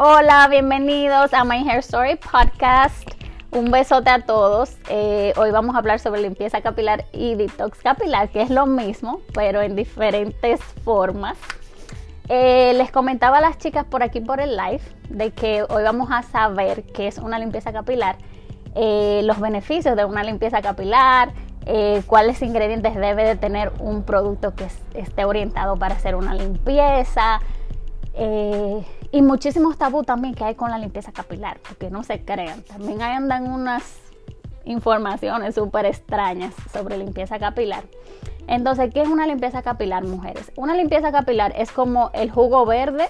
Hola, bienvenidos a My Hair Story Podcast. Un besote a todos. Eh, hoy vamos a hablar sobre limpieza capilar y detox capilar, que es lo mismo, pero en diferentes formas. Eh, les comentaba a las chicas por aquí por el live de que hoy vamos a saber qué es una limpieza capilar, eh, los beneficios de una limpieza capilar, cuáles ingredientes debe de tener un producto que esté orientado para hacer una limpieza, y muchísimos tabú también que hay con la limpieza capilar, porque no se crean. También andan unas informaciones súper extrañas sobre limpieza capilar. Entonces, ¿qué es una limpieza capilar, mujeres? Una limpieza capilar es como el jugo verde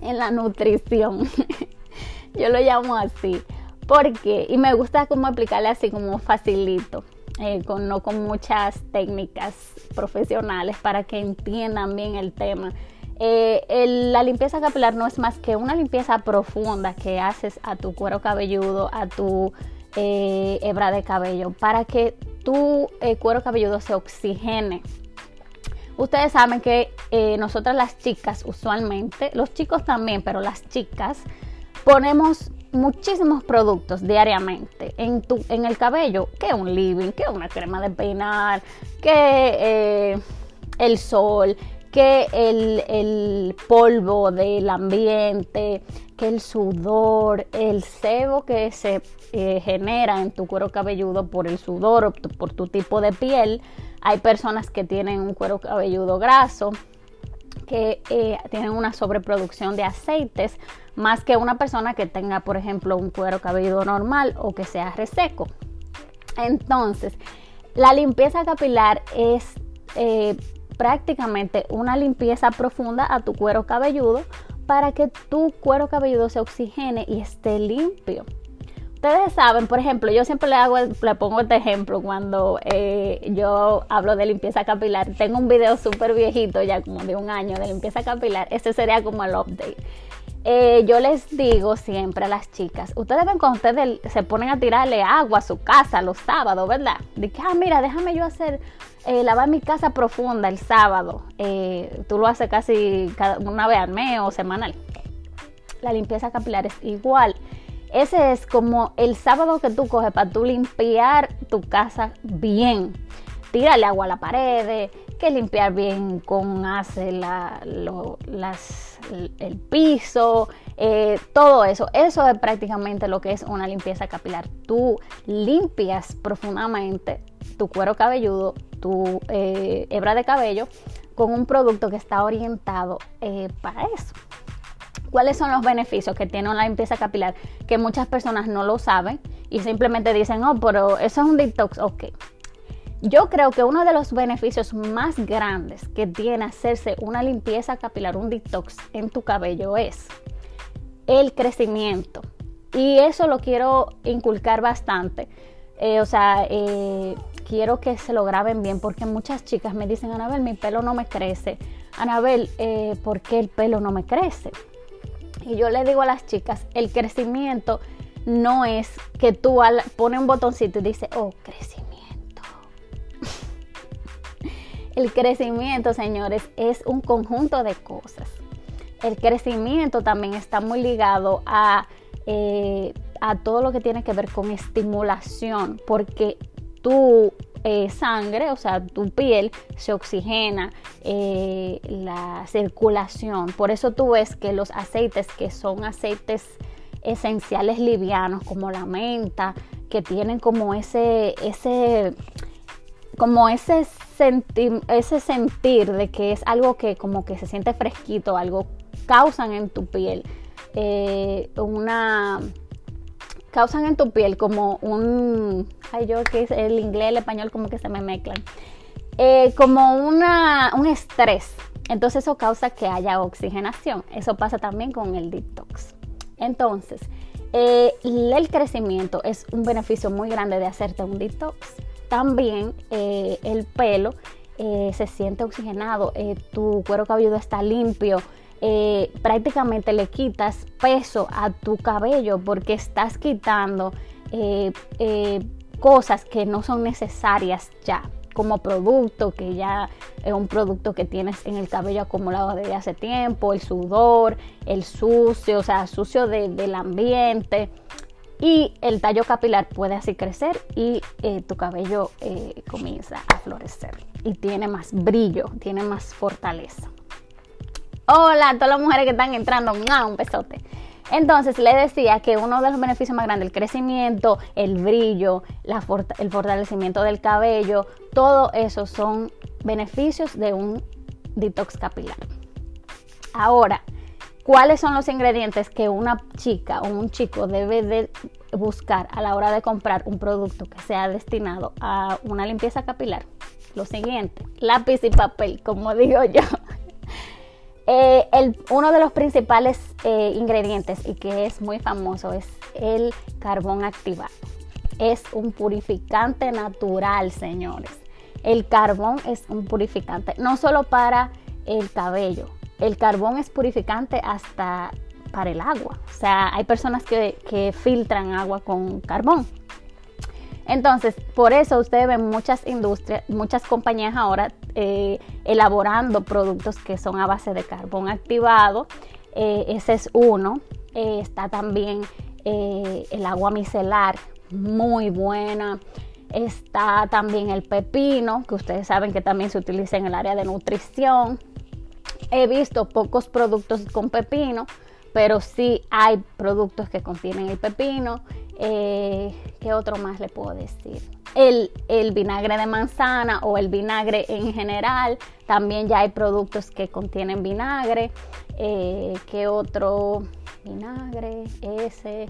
en la nutrición. Yo lo llamo así. porque Y me gusta como explicarle así como facilito. Eh, con, no con muchas técnicas profesionales para que entiendan bien el tema eh, la limpieza capilar no es más que una limpieza profunda que haces a tu cuero cabelludo, a tu eh, hebra de cabello, para que tu eh, cuero cabelludo se oxigene. Ustedes saben que nosotras las chicas usualmente, los chicos también, pero las chicas ponemos muchísimos productos diariamente en, tu, en el cabello, que un living, que una crema de peinar, que el sol, que el, polvo del ambiente, que el sudor, el sebo que se eh, genera en tu cuero cabelludo por el sudor o por tu tipo de piel. Hay personas que tienen un cuero cabelludo graso, que eh, tienen una sobreproducción de aceites, más que una persona que tenga, por ejemplo, un cuero cabelludo normal o que sea reseco. Entonces, la limpieza capilar es eh, prácticamente una limpieza profunda a tu cuero cabelludo para que tu cuero cabelludo se oxigene y esté limpio. Ustedes saben, por ejemplo, yo siempre le hago, le pongo este ejemplo cuando eh, yo hablo de limpieza capilar. Tengo un video súper viejito, ya como de un año, de limpieza capilar. Este sería como el update. Eh, yo les digo siempre a las chicas, ustedes ven cuando ustedes se ponen a tirarle agua a su casa los sábados, ¿verdad? De que, ah, mira, déjame yo hacer, eh, lavar mi casa profunda el sábado. Eh, tú lo haces casi una vez al mes o semanal. La limpieza capilar es igual. Ese es como el sábado que tú coges para tú limpiar tu casa bien. Tírale agua a la pared, que limpiar bien con hace la, las, el piso, eh, todo eso. Eso es prácticamente lo que es una limpieza capilar. Tú limpias profundamente tu cuero cabelludo, tu eh, hebra de cabello con un producto que está orientado eh, para eso. ¿Cuáles son los beneficios que tiene una limpieza capilar? Que muchas personas no lo saben y simplemente dicen, oh, pero eso es un detox. Ok, yo creo que uno de los beneficios más grandes que tiene hacerse una limpieza capilar, un detox en tu cabello es el crecimiento. Y eso lo quiero inculcar bastante. Eh, o sea, eh, quiero que se lo graben bien porque muchas chicas me dicen, Anabel, mi pelo no me crece. Anabel, eh, ¿por qué el pelo no me crece? Y yo le digo a las chicas, el crecimiento no es que tú pones un botoncito y dices, oh, crecimiento el crecimiento, señores, es un conjunto de cosas. El crecimiento también está muy ligado a, eh, a todo lo que tiene que ver con estimulación, porque tu eh, sangre, o sea, tu piel se oxigena, eh, la circulación. Por eso tú ves que los aceites que son aceites esenciales livianos, como la menta, que tienen como ese, ese como ese, sentir de que es algo que como que se siente fresquito, algo causan en tu piel eh, una causan en tu piel como un ay yo que es el inglés el español como que se me mezclan eh, como una un estrés. Entonces eso causa que haya oxigenación. Eso pasa también con el detox. Entonces eh, el crecimiento es un beneficio muy grande de hacerte un detox también eh, el pelo eh, se siente oxigenado, eh, tu cuero cabelludo está limpio, prácticamente le quitas peso a tu cabello porque estás quitando cosas que no son necesarias ya como producto, que ya es un producto que tienes en el cabello acumulado desde hace tiempo, el sudor, el sucio, o sea, sucio del ambiente. Y el tallo capilar puede así crecer y eh, tu cabello eh, comienza a florecer y tiene más brillo, tiene más fortaleza. Hola a todas las mujeres que están entrando, un besote. Entonces le decía que uno de los beneficios más grandes, el crecimiento, el brillo, el fortalecimiento del cabello, todo eso son beneficios de un detox capilar. Ahora, ¿cuáles son los ingredientes que una chica o un chico debe de buscar a la hora de comprar un producto que sea destinado a una limpieza capilar? Lo siguiente, lápiz y papel, como digo yo. Eh, uno de los principales eh, ingredientes y que es muy famoso es el carbón activado. Es un purificante natural, señores. El carbón es un purificante, no solo para el cabello, el carbón es purificante hasta para el agua. O sea, hay personas que, filtran agua con carbón. Entonces, por eso ustedes ven muchas industrias, muchas compañías ahora eh, elaborando productos que son a base de carbón activado. Eh, ese es uno. Eh, está también el agua micelar, muy buena. Está también el pepino, que ustedes saben que también se utiliza en el área de nutrición. He visto pocos productos con pepino, pero sí hay productos que contienen el pepino. Eh, ¿Qué otro más le puedo decir? El, vinagre de manzana o el vinagre en general. También ya hay productos que contienen vinagre. Eh, ¿Qué otro? Vinagre, ese.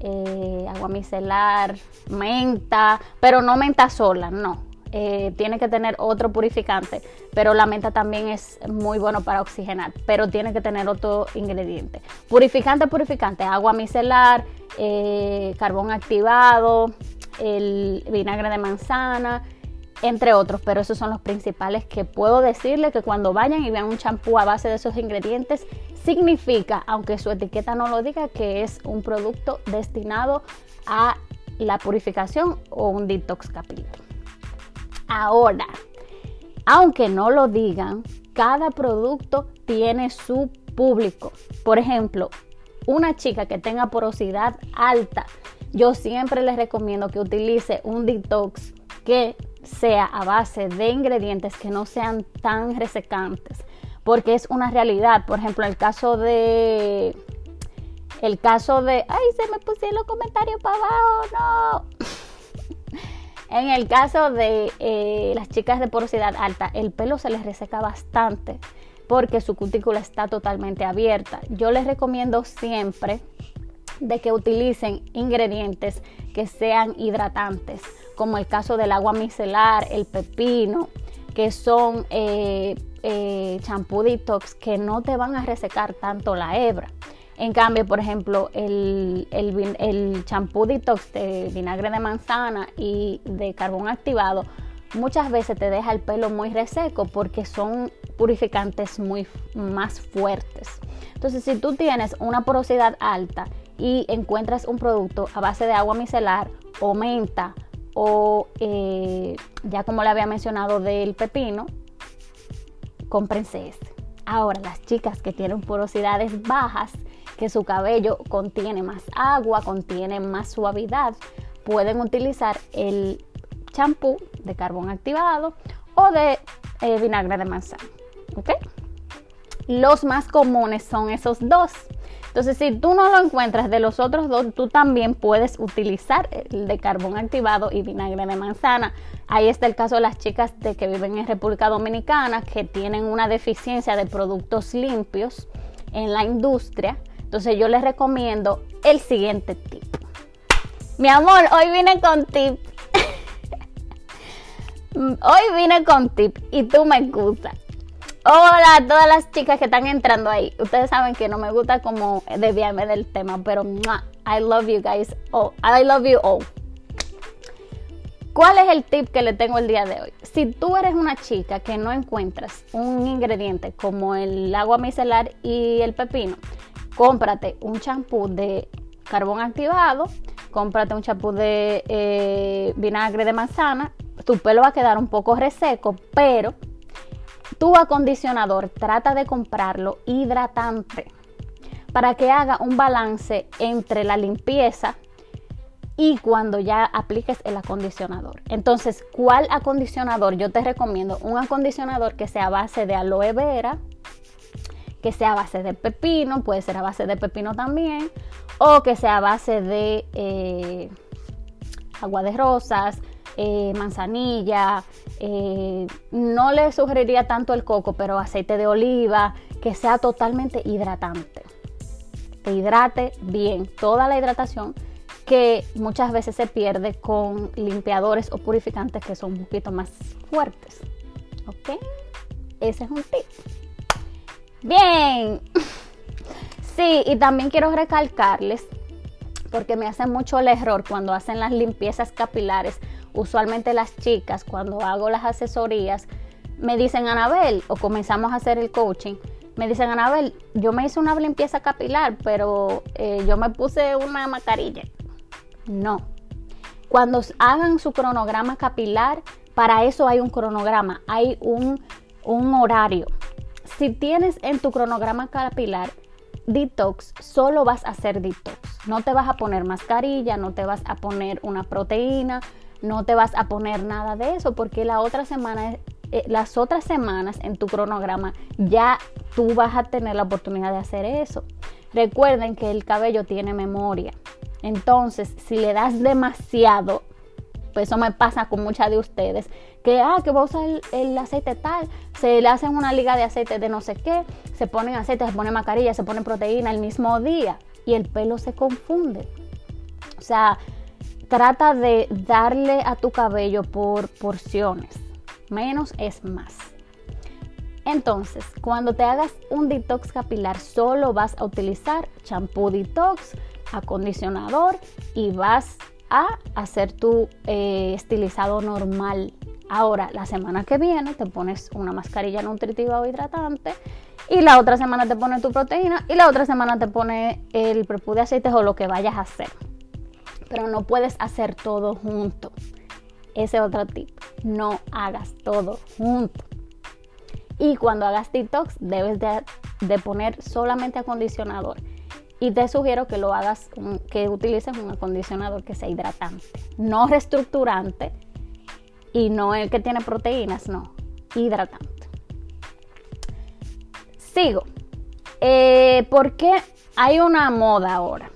Eh, agua micelar, menta, pero no menta sola, no. Eh, tiene que tener otro purificante, pero la menta también es muy bueno para oxigenar, pero tiene que tener otro ingrediente. Purificante, purificante, agua micelar, eh, carbón activado, el vinagre de manzana, entre otros, pero esos son los principales que puedo decirle que cuando vayan y vean un champú a base de esos ingredientes, significa, aunque su etiqueta no lo diga, que es un producto destinado a la purificación o un detox capilar. Ahora, aunque no lo digan, cada producto tiene su público. Por ejemplo, una chica que tenga porosidad alta, yo siempre les recomiendo que utilice un detox que sea a base de ingredientes que no sean tan resecantes, porque es una realidad. Por ejemplo, el caso de el caso de, ay, se me pusieron los comentarios para abajo, no. En el caso de eh, las chicas de porosidad alta, el pelo se les reseca bastante porque su cutícula está totalmente abierta. Yo les recomiendo siempre de que utilicen ingredientes que sean hidratantes, como el caso del agua micelar, el pepino, que son eh, eh, champú detox que no te van a resecar tanto la hebra. En cambio, por ejemplo, el, el, champú detox de vinagre de manzana y de carbón activado muchas veces te deja el pelo muy reseco porque son purificantes muy más fuertes. Entonces, si tú tienes una porosidad alta y encuentras un producto a base de agua micelar o menta o eh, ya como le había mencionado del pepino, cómprense este. Ahora, las chicas que tienen porosidades bajas, que su cabello contiene más agua, contiene más suavidad, pueden utilizar el champú de carbón activado o de eh, vinagre de manzana. ¿Ok? Los más comunes son esos dos. Entonces, si tú no lo encuentras de los otros dos, tú también puedes utilizar el de carbón activado y vinagre de manzana. Ahí está el caso de las chicas de que viven en República Dominicana que tienen una deficiencia de productos limpios en la industria entonces yo les recomiendo el siguiente tip. Mi amor, hoy vine con tip. hoy vine con tip y tú me gustas. Hola a todas las chicas que están entrando ahí. Ustedes saben que no me gusta como desviarme del tema, pero I love you guys. Oh, I love you all. ¿Cuál es el tip que le tengo el día de hoy? Si tú eres una chica que no encuentras un ingrediente como el agua micelar y el pepino, cómprate un champú de carbón activado, cómprate un champú de eh, vinagre de manzana, tu pelo va a quedar un poco reseco, pero tu acondicionador trata de comprarlo hidratante para que haga un balance entre la limpieza y cuando ya apliques el acondicionador. Entonces, ¿cuál acondicionador? Yo te recomiendo un acondicionador que sea a base de aloe vera, que sea a base de pepino, puede ser a base de pepino también, o que sea a base de eh, agua de rosas, eh, manzanilla. Eh, no le sugeriría tanto el coco, pero aceite de oliva, que sea totalmente hidratante. Que hidrate bien toda la hidratación que muchas veces se pierde con limpiadores o purificantes que son un poquito más fuertes. ¿Ok? Ese es un tip. Bien. Sí, y también quiero recalcarles, porque me hacen mucho el error cuando hacen las limpiezas capilares, usualmente las chicas, cuando hago las asesorías, me dicen, Anabel, o comenzamos a hacer el coaching, me dicen, Anabel, yo me hice una limpieza capilar, pero eh, yo me puse una mascarilla. No. Cuando hagan su cronograma capilar, para eso hay un cronograma, hay un, horario. Si tienes en tu cronograma capilar detox, solo vas a hacer detox. No te vas a poner mascarilla, no te vas a poner una proteína, no te vas a poner nada de eso, porque la otra semana, eh, las otras semanas en tu cronograma ya tú vas a tener la oportunidad de hacer eso. Recuerden que el cabello tiene memoria. Entonces, si le das demasiado, pues eso me pasa con muchas de ustedes, que, ah, que voy a usar el, aceite tal, se le hacen una liga de aceite de no sé qué, se ponen aceite, se ponen mascarilla, se ponen proteína el mismo día y el pelo se confunde. O sea, trata de darle a tu cabello por porciones. Menos es más. Entonces, cuando te hagas un detox capilar, solo vas a utilizar champú detox, acondicionador y vas a hacer tu eh, estilizado normal. Ahora, la semana que viene te pones una mascarilla nutritiva o hidratante y la otra semana te pones tu proteína y la otra semana te pones el prepú de aceites o lo que vayas a hacer. Pero no puedes hacer todo junto. Ese otro tip. No hagas todo junto. Y cuando hagas detox debes de, de poner solamente acondicionador y te sugiero que lo hagas, que utilices un acondicionador que sea hidratante, no reestructurante y no el que tiene proteínas, no, hidratante. Sigo. Eh, porque hay una moda ahora.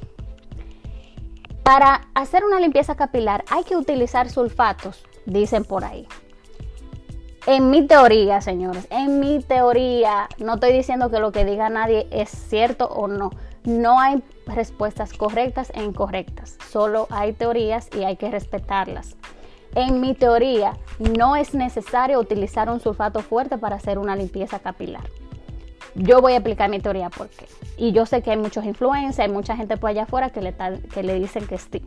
Para hacer una limpieza capilar hay que utilizar sulfatos, dicen por ahí. En mi teoría, señores, en mi teoría, no estoy diciendo que lo que diga nadie es cierto o no no hay respuestas correctas e incorrectas, solo hay teorías y hay que respetarlas. En mi teoría, no es necesario utilizar un sulfato fuerte para hacer una limpieza capilar. Yo voy a explicar mi teoría por qué. Y yo sé que hay muchos influencers, hay mucha gente por allá afuera que le, que le dicen que sí.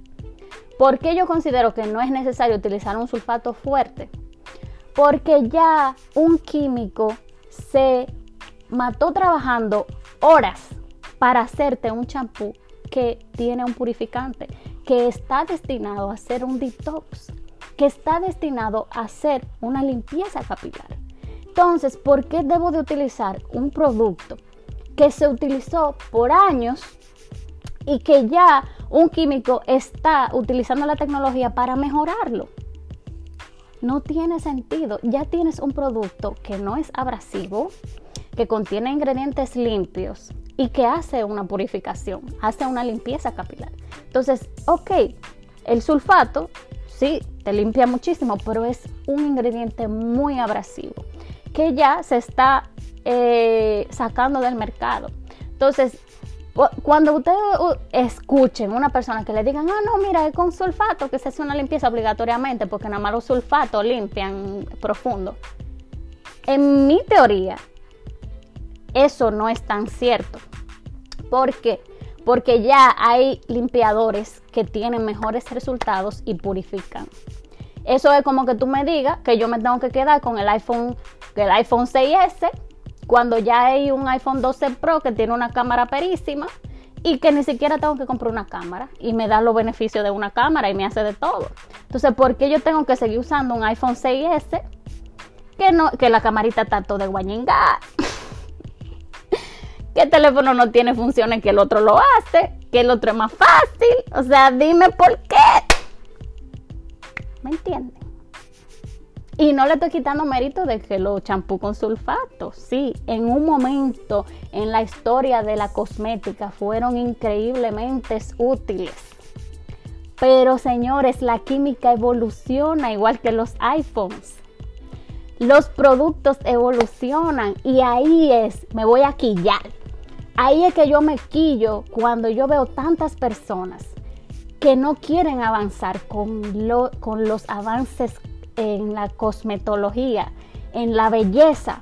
¿Por qué yo considero que no es necesario utilizar un sulfato fuerte? Porque ya un químico se mató trabajando horas para hacerte un champú que tiene un purificante, que está destinado a hacer un detox, que está destinado a hacer una limpieza capilar. Entonces, ¿por qué debo de utilizar un producto que se utilizó por años y que ya un químico está utilizando la tecnología para mejorarlo? No tiene sentido. Ya tienes un producto que no es abrasivo, que contiene ingredientes limpios, y que hace una purificación, hace una limpieza capilar. Entonces, ok, el sulfato sí te limpia muchísimo, pero es un ingrediente muy abrasivo que ya se está eh, sacando del mercado. Entonces, cuando ustedes escuchen una persona que le digan, ah, no, mira, es con sulfato que se hace una limpieza obligatoriamente, porque nada más los sulfatos limpian profundo. En mi teoría, eso no es tan cierto. ¿Por qué? Porque ya hay limpiadores que tienen mejores resultados y purifican. Eso es como que tú me digas que yo me tengo que quedar con el iPhone, el iPhone 6S, cuando ya hay un iPhone 12 Pro que tiene una cámara perísima y que ni siquiera tengo que comprar una cámara y me da los beneficios de una cámara y me hace de todo. Entonces, ¿por qué yo tengo que seguir usando un iPhone 6S que, no, que la camarita está todo de guañinga? el teléfono no tiene funciones que el otro lo hace, que el otro es más fácil. O sea, dime por qué. ¿Me entienden? Y no le estoy quitando mérito de que los champú con sulfato, sí, en un momento en la historia de la cosmética fueron increíblemente útiles. Pero señores, la química evoluciona igual que los iPhones. Los productos evolucionan y ahí es, me voy a quillar. Ahí es que yo me quillo cuando yo veo tantas personas que no quieren avanzar con, lo, con los avances en la cosmetología, en la belleza,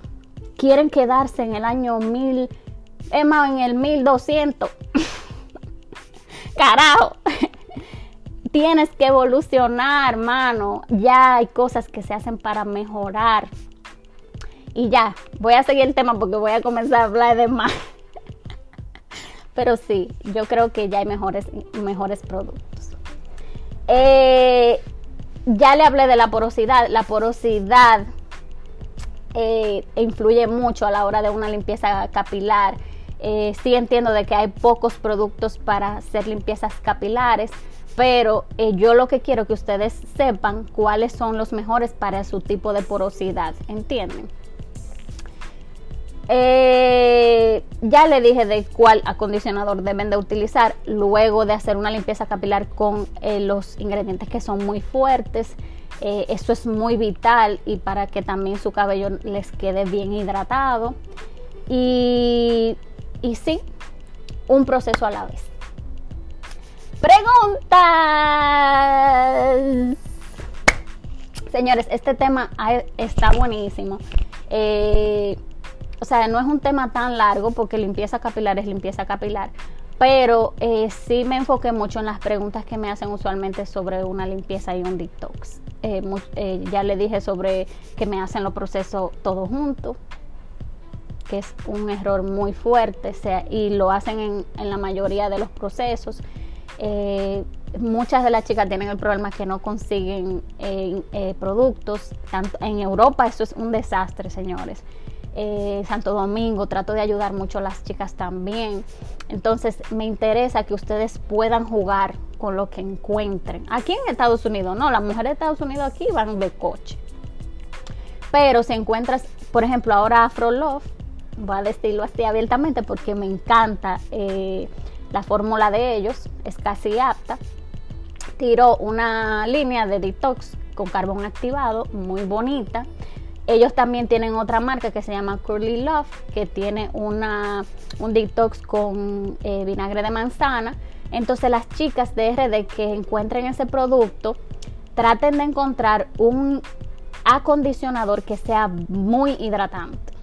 quieren quedarse en el año 1000, es más, en el 1200. Carajo. Tienes que evolucionar, mano. Ya hay cosas que se hacen para mejorar. Y ya, voy a seguir el tema porque voy a comenzar a hablar de más. Pero sí, yo creo que ya hay mejores, mejores productos. Eh, ya le hablé de la porosidad. La porosidad eh, influye mucho a la hora de una limpieza capilar. Eh, sí entiendo de que hay pocos productos para hacer limpiezas capilares, pero yo lo que quiero que ustedes sepan cuáles son los mejores para su tipo de porosidad, ¿entienden? Eh, ya le dije de cuál acondicionador deben de utilizar luego de hacer una limpieza capilar con eh, los ingredientes que son muy fuertes. Eh, eso es muy vital y para que también su cabello les quede bien hidratado. Y, y sí, un proceso a la vez. Preguntas. Señores, este tema está buenísimo. Eh, o sea, no es un tema tan largo porque limpieza capilar es limpieza capilar, pero eh, sí me enfoqué mucho en las preguntas que me hacen usualmente sobre una limpieza y un detox. Eh, eh, ya le dije sobre que me hacen los procesos todos juntos, que es un error muy fuerte sea, y lo hacen en, en, la mayoría de los procesos. muchas de las chicas tienen el problema que no consiguen productos. Tanto en Europa eso es un desastre, señores. Eh, Santo Domingo, trato de ayudar mucho a las chicas también. Entonces me interesa que ustedes puedan jugar con lo que encuentren. Aquí en Estados Unidos, no, las mujeres de Estados Unidos aquí van de coche. Pero si encuentras, por ejemplo, ahora Afro Love, voy a decirlo así abiertamente porque me encanta eh, la fórmula de ellos, es casi apta. Tiró una línea de detox con carbón activado muy bonita ellos también tienen otra marca que se llama Curly Love, que tiene una, un detox con eh, vinagre de manzana. Entonces las chicas de RD que encuentren ese producto, traten de encontrar un acondicionador que sea muy hidratante.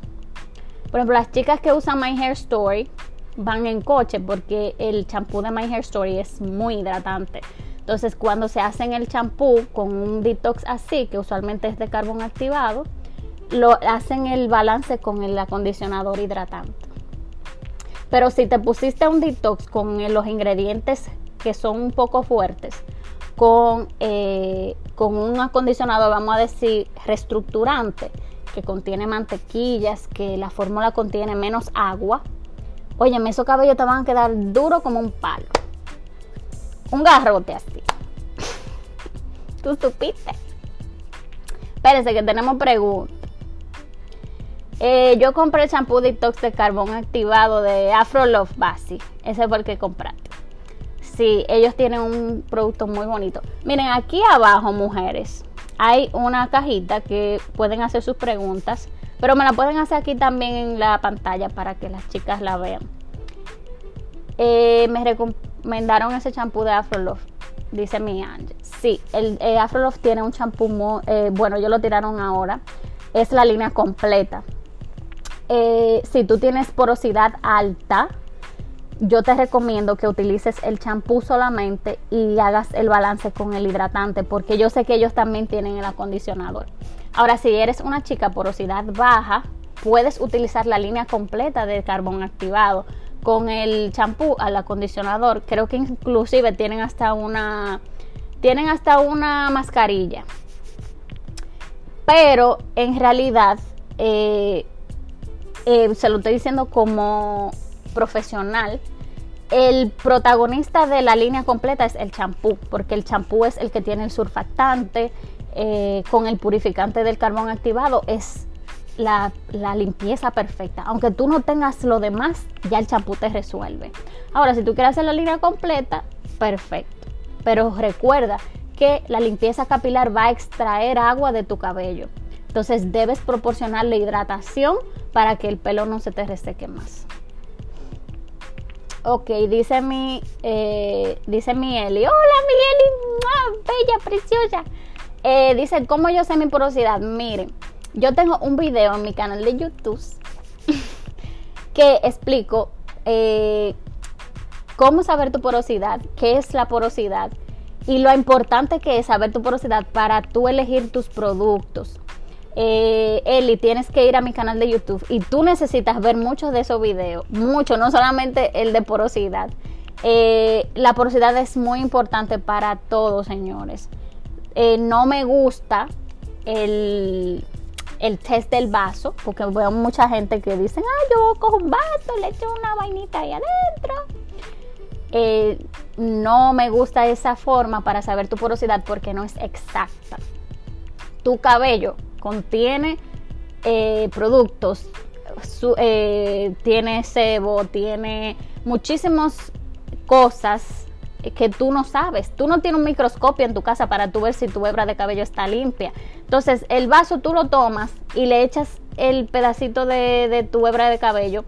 Por ejemplo, las chicas que usan My Hair Story van en coche porque el champú de My Hair Story es muy hidratante. Entonces, cuando se hacen el champú con un detox así, que usualmente es de carbón activado, lo hacen el balance con el acondicionador hidratante. Pero si te pusiste un detox con los ingredientes que son un poco fuertes, con, eh, con un acondicionador, vamos a decir, reestructurante, que contiene mantequillas, que la fórmula contiene menos agua, oye, esos cabellos te van a quedar duro como un palo. Un garrote así. Tú supiste. Espérense que tenemos preguntas. Eh, yo compré el shampoo detox de carbón activado de Afro Love Basic. Ese fue el que compraste. Sí, ellos tienen un producto muy bonito. Miren, aquí abajo, mujeres, hay una cajita que pueden hacer sus preguntas, pero me la pueden hacer aquí también en la pantalla para que las chicas la vean. Eh, me recomendaron ese champú de Afro Love, dice mi Ángel. Sí, el, Afro Love tiene un champú, eh, bueno, yo lo tiraron ahora. Es la línea completa eh, si tú tienes porosidad alta, yo te recomiendo que utilices el champú solamente y hagas el balance con el hidratante, porque yo sé que ellos también tienen el acondicionador. Ahora, si eres una chica porosidad baja, puedes utilizar la línea completa de carbón activado con el champú al acondicionador. Creo que inclusive tienen hasta una tienen hasta una mascarilla. Pero en realidad eh, eh, se lo estoy diciendo como profesional. El protagonista de la línea completa es el champú, porque el champú es el que tiene el surfactante eh, con el purificante del carbón activado. Es la, limpieza perfecta. Aunque tú no tengas lo demás, ya el champú te resuelve. Ahora, si tú quieres hacer la línea completa, perfecto. Pero recuerda que la limpieza capilar va a extraer agua de tu cabello. Entonces debes proporcionarle hidratación para que el pelo no se te reseque más. Ok, dice mi, eh, dice mi Eli. Hola mi Eli, bella, preciosa. Eh, dice, ¿cómo yo sé mi porosidad? Miren, yo tengo un video en mi canal de YouTube que explico eh, cómo saber tu porosidad, qué es la porosidad y lo importante que es saber tu porosidad para tú elegir tus productos. Eh, Eli, tienes que ir a mi canal de YouTube y tú necesitas ver muchos de esos videos, mucho, no solamente el de porosidad. Eh, la porosidad es muy importante para todos, señores. no me gusta el, el test del vaso, porque veo mucha gente que dicen, ah, yo cojo un vaso, le echo una vainita ahí adentro. Eh, no me gusta esa forma para saber tu porosidad porque no es exacta. Tu cabello contiene eh, productos, eh, tiene sebo, tiene muchísimas cosas que tú no sabes. Tú no tienes un microscopio en tu casa para tú ver si tu hebra de cabello está limpia. Entonces, el vaso tú lo tomas y le echas el pedacito de, tu hebra de cabello.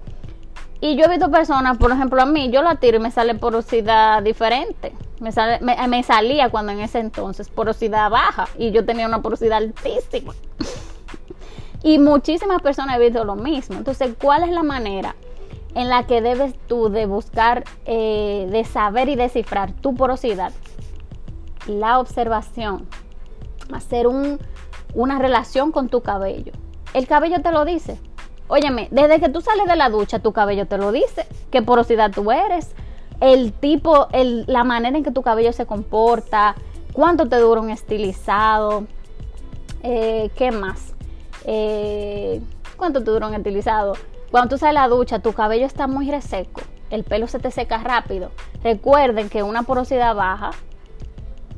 Y yo he visto personas, por ejemplo, a mí, yo la tiro y me sale porosidad diferente. Me, sale, me, salía cuando en ese entonces porosidad baja y yo tenía una porosidad altísima. y muchísimas personas he visto lo mismo. Entonces, ¿cuál es la manera? en la que debes tú de buscar, eh, de saber y descifrar tu porosidad, la observación, hacer un, una relación con tu cabello. El cabello te lo dice. Óyeme, desde que tú sales de la ducha, tu cabello te lo dice. ¿Qué porosidad tú eres? El tipo, el, la manera en que tu cabello se comporta, cuánto te dura un estilizado, eh, ¿qué más? Eh, ¿Cuánto te dura un estilizado? Cuando tú sales de la ducha, tu cabello está muy reseco, el pelo se te seca rápido. Recuerden que una porosidad baja,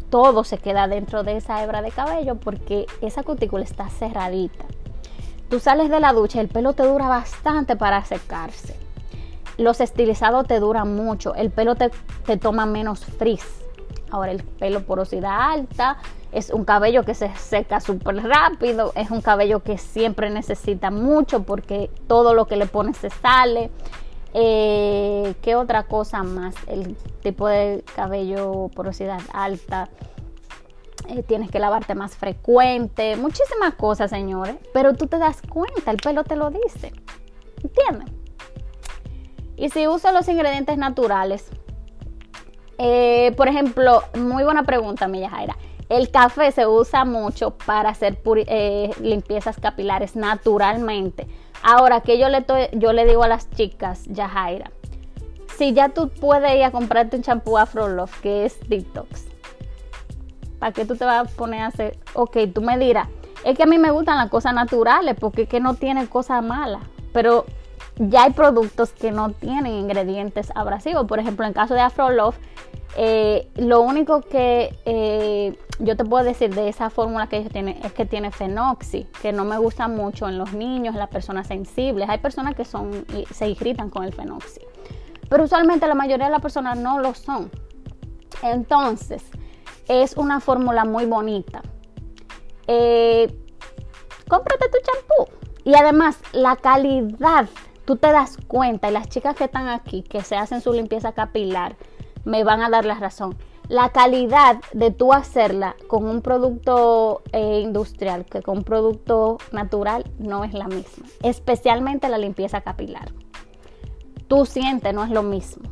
todo se queda dentro de esa hebra de cabello porque esa cutícula está cerradita. Tú sales de la ducha, el pelo te dura bastante para secarse. Los estilizados te duran mucho, el pelo te, te toma menos frizz. Ahora el pelo porosidad alta, es un cabello que se seca súper rápido, es un cabello que siempre necesita mucho porque todo lo que le pones se sale. Eh, ¿Qué otra cosa más? El tipo de cabello porosidad alta. Eh, tienes que lavarte más frecuente. Muchísimas cosas, señores. Pero tú te das cuenta, el pelo te lo dice. ¿Entienden? Y si uso los ingredientes naturales. Eh, por ejemplo, muy buena pregunta, Milla Jaira. El café se usa mucho para hacer eh, limpiezas capilares naturalmente. Ahora, que yo le, yo le digo a las chicas, Yajaira, si ya tú puedes ir a comprarte un champú Afro Love que es detox, ¿para qué tú te vas a poner a hacer? Ok, tú me dirás, es que a mí me gustan las cosas naturales porque es que no tienen cosas malas, pero ya hay productos que no tienen ingredientes abrasivos. Por ejemplo, en caso de Afro Love, eh, lo único que eh, yo te puedo decir de esa fórmula que ellos tienen es que tiene fenoxi, que no me gusta mucho en los niños, en las personas sensibles. Hay personas que son se irritan con el fenoxi, pero usualmente la mayoría de las personas no lo son. Entonces, es una fórmula muy bonita. Eh, cómprate tu champú. Y además, la calidad, tú te das cuenta, y las chicas que están aquí, que se hacen su limpieza capilar, me van a dar la razón. La calidad de tú hacerla con un producto eh, industrial que con un producto natural no es la misma. Especialmente la limpieza capilar. Tú sientes, no es lo mismo.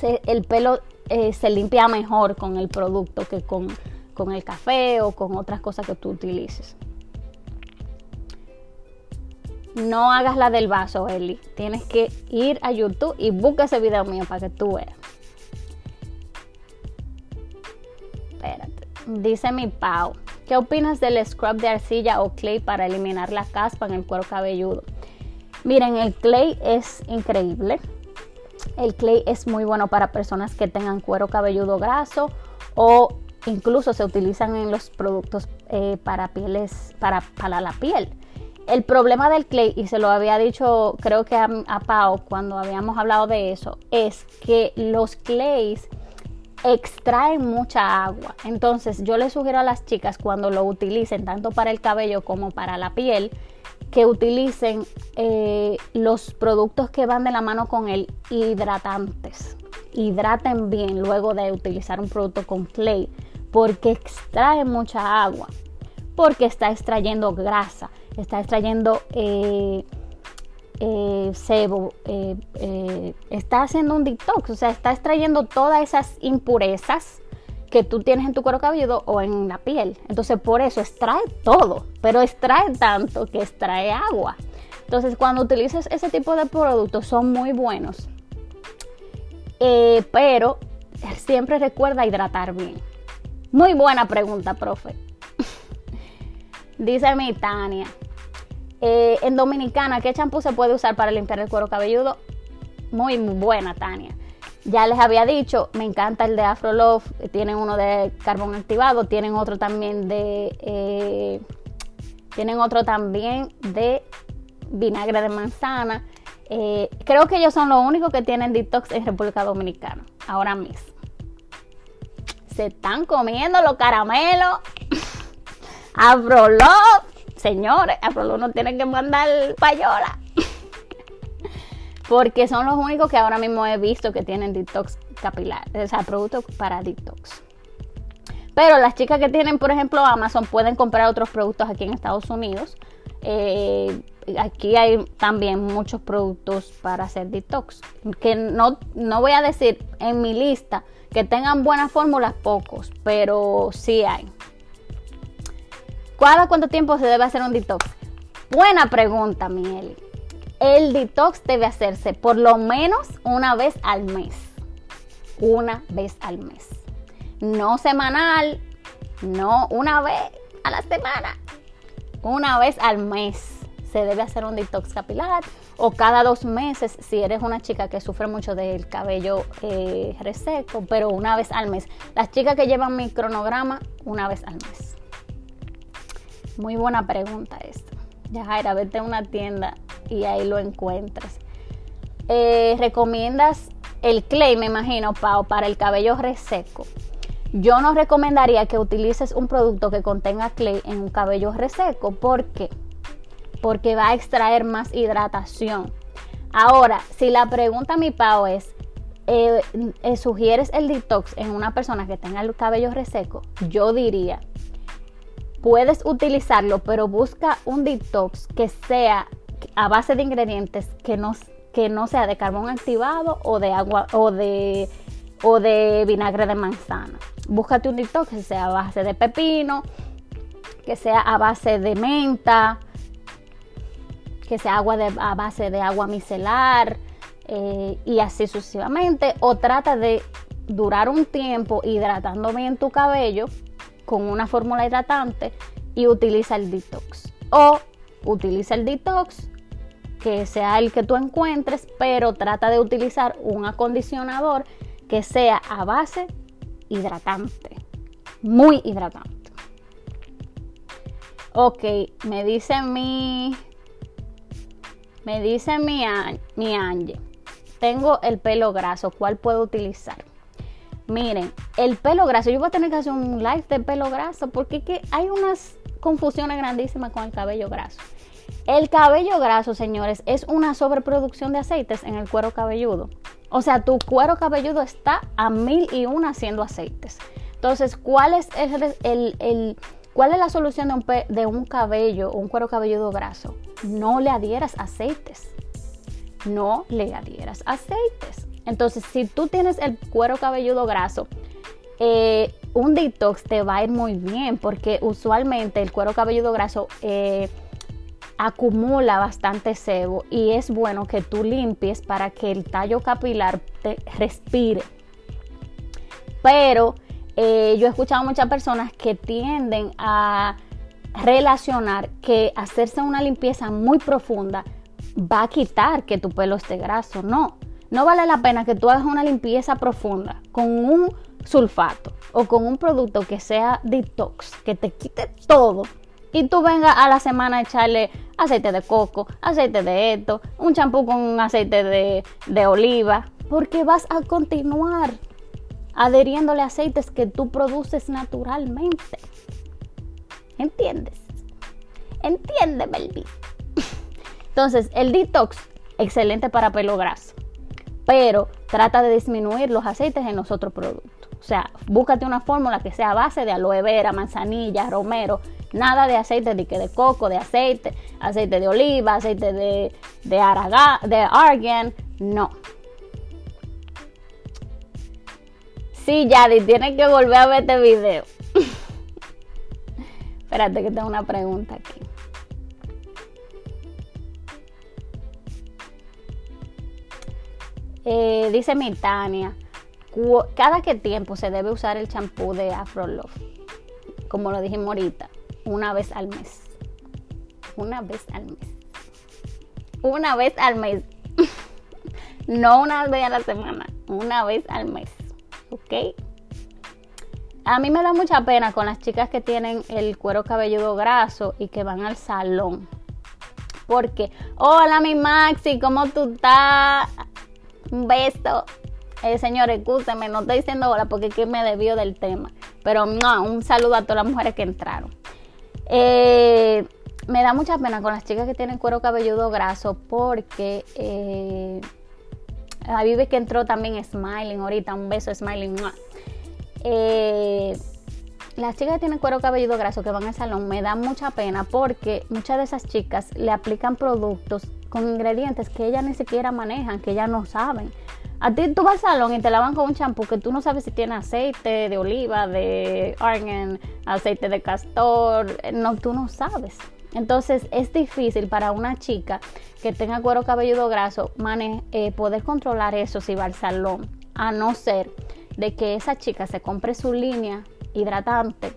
el pelo eh, se limpia mejor con el producto que con, con el café o con otras cosas que tú utilices. No hagas la del vaso, Eli. Tienes que ir a YouTube y busca ese video mío para que tú veas. Espérate. Dice mi Pau. ¿Qué opinas del scrub de arcilla o clay para eliminar la caspa en el cuero cabelludo? Miren, el clay es increíble. El clay es muy bueno para personas que tengan cuero cabelludo graso o incluso se utilizan en los productos eh, para pieles, para, para la piel. El problema del clay, y se lo había dicho creo que a, Pau cuando habíamos hablado de eso, es que los clays extraen mucha agua. Entonces yo les sugiero a las chicas cuando lo utilicen tanto para el cabello como para la piel, que utilicen eh, los productos que van de la mano con el hidratantes. Hidraten bien luego de utilizar un producto con clay porque extrae mucha agua, porque está extrayendo grasa está extrayendo eh, eh, sebo, eh, está haciendo un detox, o sea, está extrayendo todas esas impurezas que tú tienes en tu cuero cabelludo o en la piel. Entonces, por eso extrae todo, pero extrae tanto que extrae agua. Entonces, cuando utilizas ese tipo de productos, son muy buenos. pero siempre recuerda hidratar bien. Muy buena pregunta, profe. Dice mi Tania, eh, en Dominicana, ¿qué champú se puede usar para limpiar el cuero cabelludo? Muy, buena, Tania. Ya les había dicho, me encanta el de Afro Love. Tienen uno de carbón activado, tienen otro también de. Eh, tienen otro también de vinagre de manzana. Eh, creo que ellos son los únicos que tienen detox en República Dominicana, ahora mismo. Se están comiendo los caramelos. Afro Love señores, a no tienen que mandar payola. Porque son los únicos que ahora mismo he visto que tienen detox capilar, o sea, productos para detox. Pero las chicas que tienen, por ejemplo, Amazon pueden comprar otros productos aquí en Estados Unidos. Eh, aquí hay también muchos productos para hacer detox. Que no, no voy a decir en mi lista que tengan buenas fórmulas, pocos, pero sí hay. ¿Cada cuánto tiempo se debe hacer un detox? Buena pregunta, Miel. El detox debe hacerse por lo menos una vez al mes. Una vez al mes. No semanal, no una vez a la semana. Una vez al mes se debe hacer un detox capilar o cada dos meses si eres una chica que sufre mucho del cabello eh, reseco, pero una vez al mes. Las chicas que llevan mi cronograma, una vez al mes. Muy buena pregunta esta. Ya, Jaira, vete a una tienda y ahí lo encuentras. Eh, ¿Recomiendas el clay, me imagino, Pau, para el cabello reseco? Yo no recomendaría que utilices un producto que contenga clay en un cabello reseco. ¿Por qué? Porque va a extraer más hidratación. Ahora, si la pregunta, mi Pau, es, eh, ¿sugieres el detox en una persona que tenga el cabello reseco? Yo diría, puedes utilizarlo, pero busca un detox que sea a base de ingredientes que no, que no sea de carbón activado o de agua o de, o de vinagre de manzana. Búscate un detox que sea a base de pepino, que sea a base de menta, que sea agua a base de agua micelar eh, y así sucesivamente. O trata de durar un tiempo hidratando bien tu cabello con una fórmula hidratante y utiliza el detox. O utiliza el detox que sea el que tú encuentres, pero trata de utilizar un acondicionador que sea a base hidratante, muy hidratante. Ok, me dice mi, me dice mi, mi Angie, tengo el pelo graso, ¿cuál puedo utilizar? Miren, el pelo graso, yo voy a tener que hacer un live de pelo graso porque que hay unas confusiones grandísimas con el cabello graso. El cabello graso, señores, es una sobreproducción de aceites en el cuero cabelludo. O sea, tu cuero cabelludo está a mil y una haciendo aceites. Entonces, ¿cuál es, el, ¿cuál es la solución de un, de un cabello un cuero cabelludo graso? No le adhieras aceites. No le adhieras aceites. Entonces, si tú tienes el cuero cabelludo graso, eh, un detox te va a ir muy bien porque usualmente el cuero cabelludo graso eh, acumula bastante sebo y es bueno que tú limpies para que el tallo capilar te respire. Pero eh, yo he escuchado muchas personas que tienden a relacionar que hacerse una limpieza muy profunda va a quitar que tu pelo esté graso. No, no vale la pena que tú hagas una limpieza profunda con un sulfato o con un producto que sea detox, que te quite todo y tú vengas a la semana a echarle aceite de coco, aceite de esto, un champú con aceite de, de oliva, porque vas a continuar adheriéndole aceites que tú produces naturalmente. ¿Entiendes? Entiende, Melvin. Entonces, el detox, excelente para pelo graso, pero trata de disminuir los aceites en los otros productos. O sea, búscate una fórmula que sea a base de aloe vera, manzanilla, romero, nada de aceite de, de coco, de aceite, aceite de oliva, aceite de, de, argan, no. Sí, Yadi, tienes que volver a ver este video. Espérate que tengo una pregunta aquí. Eh, dice mi Tania, cada qué tiempo se debe usar el champú de Afro Love, como lo dijimos ahorita, una vez al mes. Una vez al mes. Una vez al mes. no una vez a la semana, una vez al mes. ¿Ok? A mí me da mucha pena con las chicas que tienen el cuero cabelludo graso y que van al salón. Porque, hola mi Maxi, ¿cómo tú estás? Un beso. Eh, señores, escúcheme, no estoy diciendo hola porque es me debió del tema. Pero no, un saludo a todas las mujeres que entraron. Eh, me da mucha pena con las chicas que tienen cuero cabelludo graso porque eh, a Vive que entró también Smiling ahorita, un beso Smiling. Eh, las chicas que tienen cuero cabelludo graso que van al salón me da mucha pena porque muchas de esas chicas le aplican productos con ingredientes que ellas ni siquiera manejan, que ellas no saben. A ti tú vas al salón y te lavan con un champú que tú no sabes si tiene aceite de oliva, de argan, aceite de castor, no, tú no sabes. Entonces es difícil para una chica que tenga cuero cabelludo graso eh, poder controlar eso si va al salón, a no ser de que esa chica se compre su línea hidratante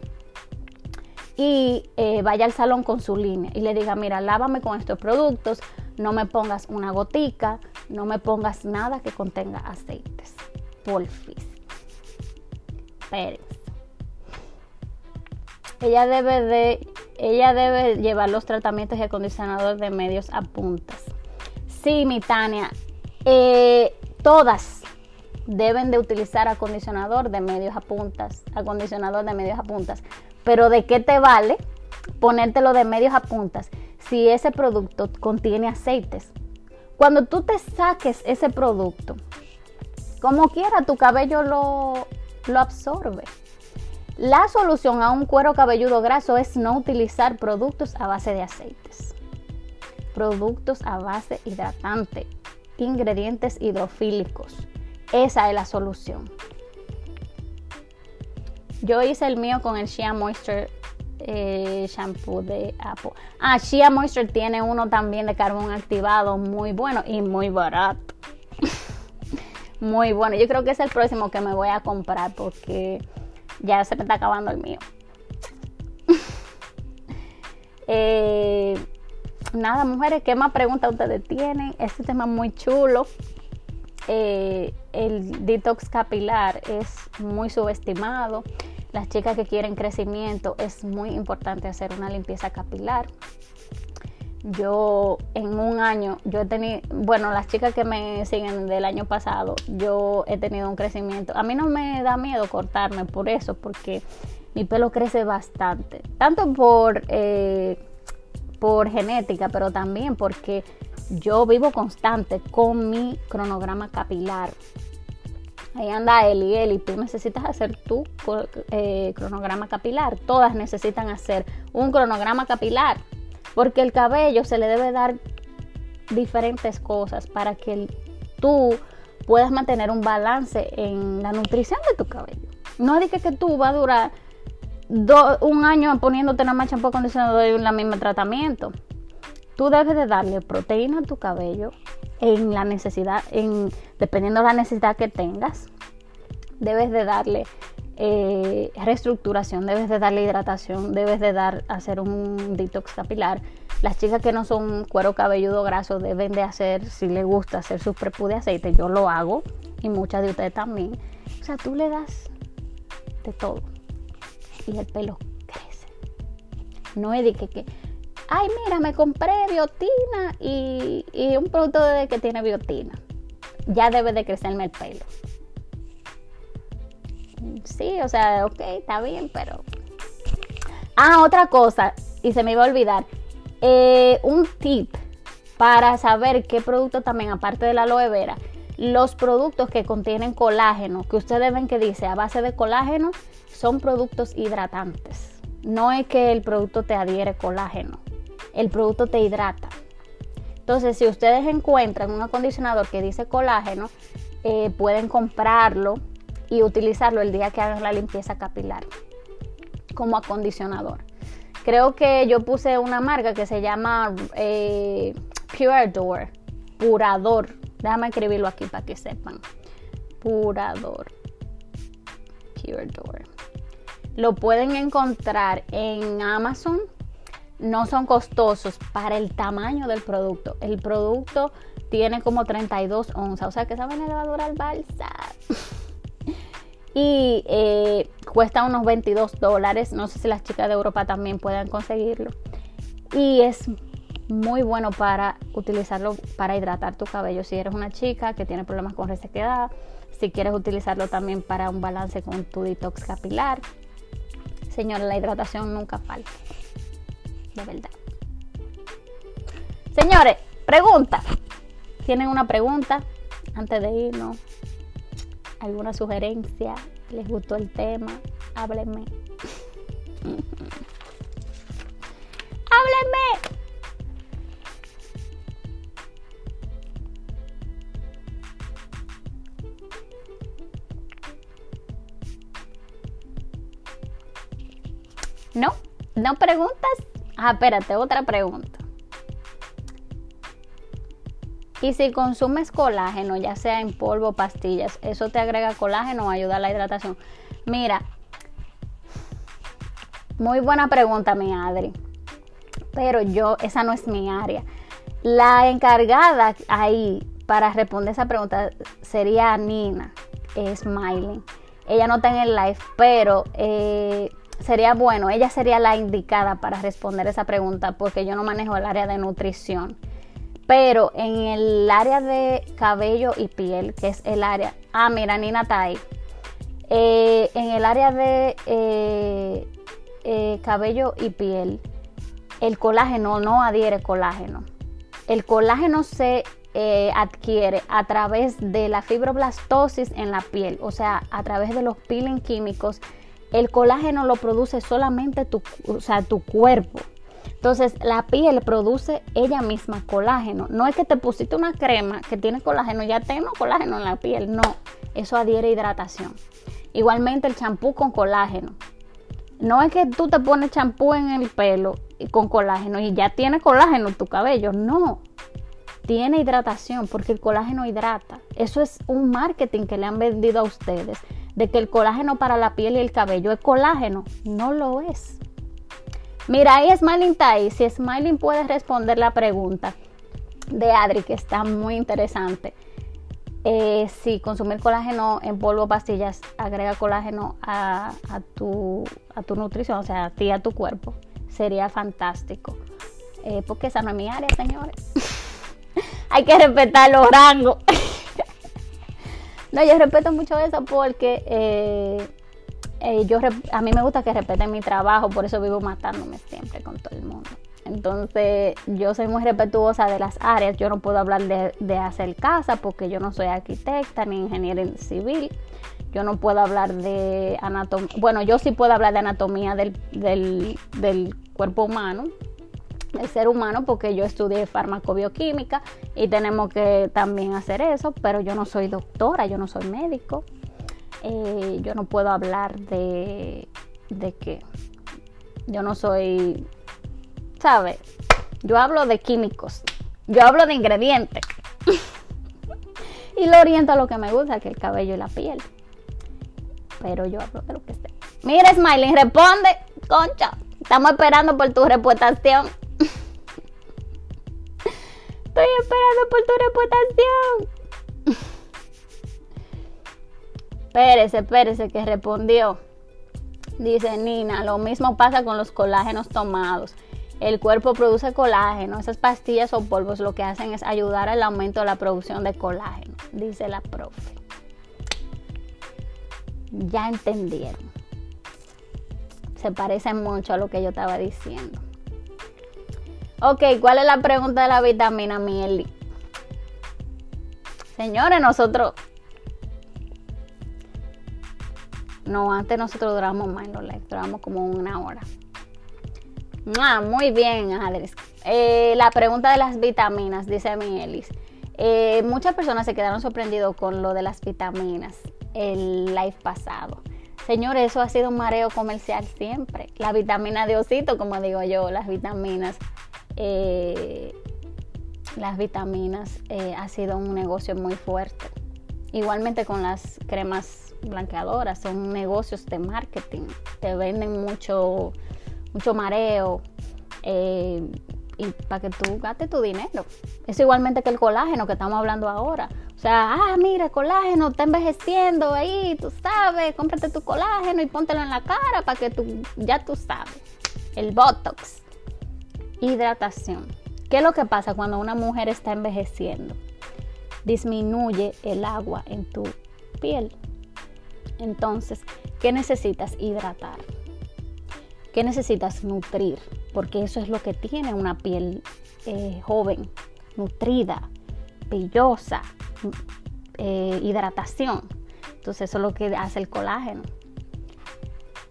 y eh, vaya al salón con su línea y le diga, mira, lávame con estos productos, no me pongas una gotica, no me pongas nada que contenga aceites. Porfis. Pérez. Ella debe de ella debe llevar los tratamientos y acondicionador de medios a puntas. Sí, mi Tania, eh, todas deben de utilizar acondicionador de medios a puntas, acondicionador de medios a puntas. Pero ¿de qué te vale ponértelo de medios a puntas si ese producto contiene aceites? Cuando tú te saques ese producto, como quiera, tu cabello lo, lo absorbe. La solución a un cuero cabelludo graso es no utilizar productos a base de aceites. Productos a base hidratante, ingredientes hidrofílicos. Esa es la solución. Yo hice el mío con el Shea Moisture eh, shampoo de Apple. Ah, Shea Moisture tiene uno también de carbón activado muy bueno y muy barato. muy bueno. Yo creo que es el próximo que me voy a comprar porque ya se me está acabando el mío. Eh, nada, mujeres, ¿qué más preguntas ustedes tienen? Este tema es muy chulo. Eh, el detox capilar es muy subestimado. Las chicas que quieren crecimiento es muy importante hacer una limpieza capilar. Yo en un año, yo he tenido, bueno, las chicas que me siguen del año pasado, yo he tenido un crecimiento. A mí no me da miedo cortarme por eso, porque mi pelo crece bastante. Tanto por, eh, por genética, pero también porque yo vivo constante con mi cronograma capilar. Ahí anda Eli, Eli, tú necesitas hacer tu eh, cronograma capilar. Todas necesitan hacer un cronograma capilar porque el cabello se le debe dar diferentes cosas para que tú puedas mantener un balance en la nutrición de tu cabello. No diga que tú vas a durar un año poniéndote una más champú acondicionador y la misma tratamiento. tú debes de darle proteína a tu cabello en la necesidad, en, dependiendo de la necesidad que tengas. Debes de darle eh, reestructuración, debes de darle hidratación, debes de dar, hacer un detox capilar. Las chicas que no son cuero cabelludo graso deben de hacer, si les gusta, hacer su prepú de aceite. Yo lo hago y muchas de ustedes también. O sea, tú le das de todo y el pelo crece. No es de que, ay, mira, me compré biotina y, y un producto de que tiene biotina. Ya debe de crecerme el pelo. Sí, o sea, ok, está bien, pero... Ah, otra cosa, y se me iba a olvidar. Eh, un tip para saber qué producto también, aparte de la aloe vera, los productos que contienen colágeno, que ustedes ven que dice a base de colágeno, son productos hidratantes. No es que el producto te adhiere colágeno, el producto te hidrata. Entonces, si ustedes encuentran un acondicionador que dice colágeno, eh, pueden comprarlo y utilizarlo el día que hagan la limpieza capilar como acondicionador. Creo que yo puse una marca que se llama eh, Purador, Purador. Déjame escribirlo aquí para que sepan. Purador. Purador. Lo pueden encontrar en Amazon. No son costosos para el tamaño del producto. El producto tiene como 32 onzas. O sea que esa manera va a durar balsa. y eh, cuesta unos 22 dólares. No sé si las chicas de Europa también puedan conseguirlo. Y es muy bueno para utilizarlo para hidratar tu cabello. Si eres una chica que tiene problemas con resequedad, si quieres utilizarlo también para un balance con tu detox capilar. Señora, la hidratación nunca falta. De verdad. Señores, pregunta. ¿Tienen una pregunta antes de irnos? ¿Alguna sugerencia? ¿Les gustó el tema? Háblenme. Háblenme. ¿No? ¿No preguntas? Ah, espérate, otra pregunta. Y si consumes colágeno, ya sea en polvo o pastillas, ¿eso te agrega colágeno o ayuda a la hidratación? Mira, muy buena pregunta, mi Adri. Pero yo, esa no es mi área. La encargada ahí para responder esa pregunta sería Nina Smiling. Ella no está en el live, pero eh, sería bueno, ella sería la indicada para responder esa pregunta porque yo no manejo el área de nutrición. Pero en el área de cabello y piel, que es el área... Ah, mira, Nina está. Eh, en el área de eh, eh, cabello y piel, el colágeno no adhiere colágeno. El colágeno se adquiere a través de la fibroblastosis en la piel, o sea, a través de los peeling químicos el colágeno lo produce solamente tu, o sea, tu cuerpo. Entonces, la piel produce ella misma colágeno. No es que te pusiste una crema que tiene colágeno, ya tengo colágeno en la piel. No, eso adhiere hidratación. Igualmente el champú con colágeno. No es que tú te pones champú en el pelo y con colágeno y ya tiene colágeno en tu cabello. No, tiene hidratación porque el colágeno hidrata. Eso es un marketing que le han vendido a ustedes de que el colágeno para la piel y el cabello es colágeno. No lo es. Mira, ahí Smiling está ahí. Si Smiling puede responder la pregunta de Adri, que está muy interesante. Eh, si consumir colágeno en polvo pastillas agrega colágeno a, tu, a tu nutrición, o sea, a ti, a tu cuerpo, sería fantástico. Eh, porque esa no es mi área, señores. Hay que respetar los rangos. No, yo respeto mucho eso porque eh, eh, yo a mí me gusta que respeten mi trabajo, por eso vivo matándome siempre con todo el mundo. Entonces, yo soy muy respetuosa de las áreas. Yo no puedo hablar de, hacer casa porque yo no soy arquitecta ni ingeniera civil. Yo no puedo hablar de anatomía. Bueno, yo sí puedo hablar de anatomía del, del cuerpo humano, el ser humano porque yo estudié farmacobioquímica y tenemos que también hacer eso, pero yo no soy doctora, yo no soy médico, eh, yo no puedo hablar de, de que yo no soy, ¿sabes? Yo hablo de químicos. Yo hablo de ingredientes. y lo oriento a lo que me gusta, que el cabello y la piel. Pero yo hablo de lo que sé. Mira, Smiley, responde, concha. Estamos esperando por tu reputación. Estoy esperando por tu reputación. espérese, espérese, que respondió. Dice Nina, lo mismo pasa con los colágenos tomados. El cuerpo produce colágeno. Esas pastillas o polvos lo que hacen es ayudar al aumento de la producción de colágeno, dice la profe. Ya entendieron. Se parece mucho a lo que yo estaba diciendo. Ok, ¿cuál es la pregunta de la vitamina miel? Señores, nosotros... No, antes nosotros duramos más en los duramos como una hora. Ah, muy bien, Adres. Eh, la pregunta de las vitaminas, dice Mielis. Eh, muchas personas se quedaron sorprendidos con lo de las vitaminas el live pasado. Señores, eso ha sido un mareo comercial siempre. La vitamina de osito, como digo yo, las vitaminas, eh, las vitaminas ha sido un negocio muy fuerte. Igualmente con las cremas blanqueadoras, son negocios de marketing. Te venden mucho mucho mareo, eh, y para que tú gastes tu dinero. Es igualmente que el colágeno que estamos hablando ahora. O sea, ah, mira, colágeno está envejeciendo ahí, tú sabes, cómprate tu colágeno y póntelo en la cara para que tú, ya tú sabes. El Botox. Hidratación. ¿Qué es lo que pasa cuando una mujer está envejeciendo? Disminuye el agua en tu piel. Entonces, ¿qué necesitas? Hidratar. ¿Qué necesitas? Nutrir, porque eso es lo que tiene una piel eh, joven, nutrida, brillosa, eh, hidratación. Entonces eso es lo que hace el colágeno.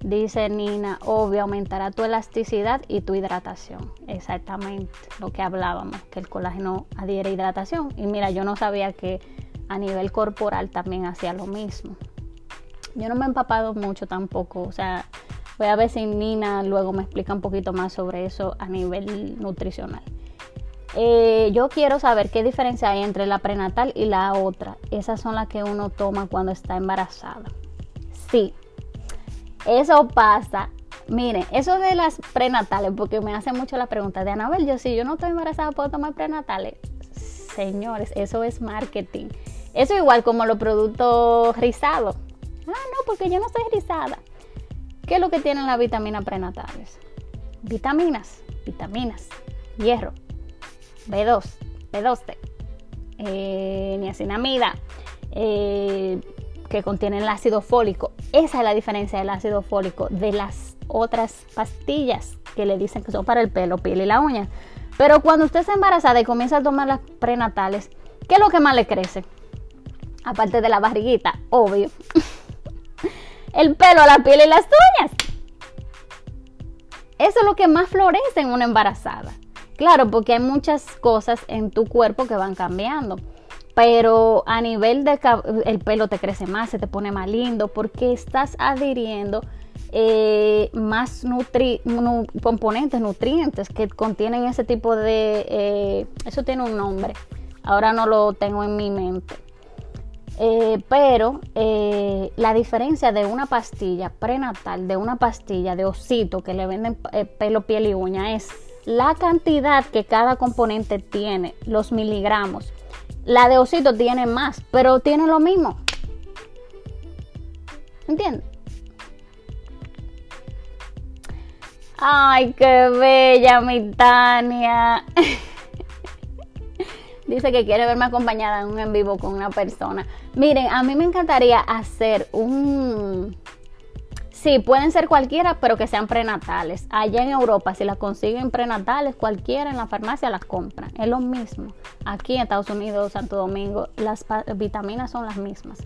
Dice Nina, obvio, aumentará tu elasticidad y tu hidratación. Exactamente lo que hablábamos, que el colágeno adhiere hidratación. Y mira, yo no sabía que a nivel corporal también hacía lo mismo. Yo no me he empapado mucho tampoco, o sea, Voy a ver si Nina luego me explica un poquito más sobre eso a nivel nutricional. Eh, yo quiero saber qué diferencia hay entre la prenatal y la otra. Esas son las que uno toma cuando está embarazada. Sí, eso pasa. Miren, eso de las prenatales, porque me hace mucho la pregunta de Anabel, yo si yo no estoy embarazada, ¿puedo tomar prenatales? Señores, eso es marketing. Eso igual como los productos rizados. Ah, no, porque yo no soy rizada. ¿Qué es lo que tienen las vitaminas prenatales? Vitaminas, vitaminas, hierro, B2, B12, eh, niacinamida, eh, que contienen el ácido fólico. Esa es la diferencia del ácido fólico de las otras pastillas que le dicen que son para el pelo, piel y la uña. Pero cuando usted está embarazada y comienza a tomar las prenatales, ¿qué es lo que más le crece? Aparte de la barriguita, obvio. el pelo, la piel y las uñas. Eso es lo que más florece en una embarazada. Claro, porque hay muchas cosas en tu cuerpo que van cambiando. Pero a nivel de el pelo te crece más, se te pone más lindo, porque estás adhiriendo eh, más componentes, nutrientes que contienen ese tipo de... Eh, eso tiene un nombre. Ahora no lo tengo en mi mente. Eh, pero eh, la diferencia de una pastilla prenatal, de una pastilla de osito que le venden pelo, piel y uña es la cantidad que cada componente tiene, los miligramos. La de osito tiene más, pero tiene lo mismo. ¿Entiendes? Ay, qué bella mi Tania. Dice que quiere verme acompañada en un en vivo con una persona. Miren, a mí me encantaría hacer un... Sí, pueden ser cualquiera, pero que sean prenatales. Allá en Europa, si las consiguen prenatales, cualquiera en la farmacia las compran. Es lo mismo. Aquí en Estados Unidos, Santo Domingo, las vitaminas son las mismas.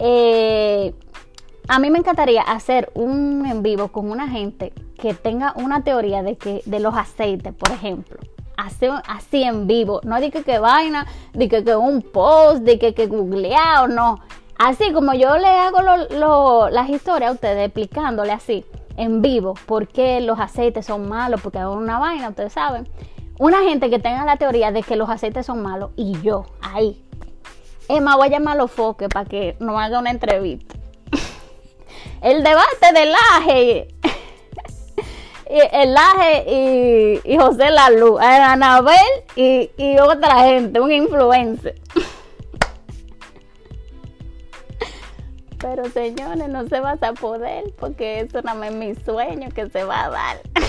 Eh, a mí me encantaría hacer un en vivo con una gente que tenga una teoría de que de los aceites, por ejemplo así, en vivo. No dije que, vaina, de que, que un post, de que, que googleado, no. Así como yo le hago las historias a ustedes, explicándole así, en vivo, por qué los aceites son malos, porque es una vaina, ustedes saben. una gente que tenga la teoría de que los aceites son malos y yo, ahí. Más, voy a llamar a los foques para que nos haga una entrevista. El debate del aje. el Aje y, José Lalu, Anabel y, y otra gente, un influencer. Pero señores, no se va a poder porque eso no es mi sueño que se va a dar.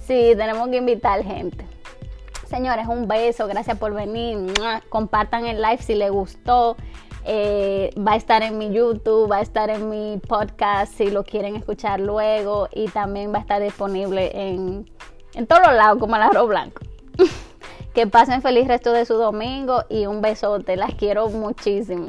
sí, tenemos que invitar gente. Señores, un beso, gracias por venir. Compartan el live si les gustó. Eh, va a estar en mi YouTube, va a estar en mi podcast si lo quieren escuchar luego y también va a estar disponible en, en todos lados como el arroz blanco. que pasen feliz resto de su domingo y un besote, las quiero muchísimo.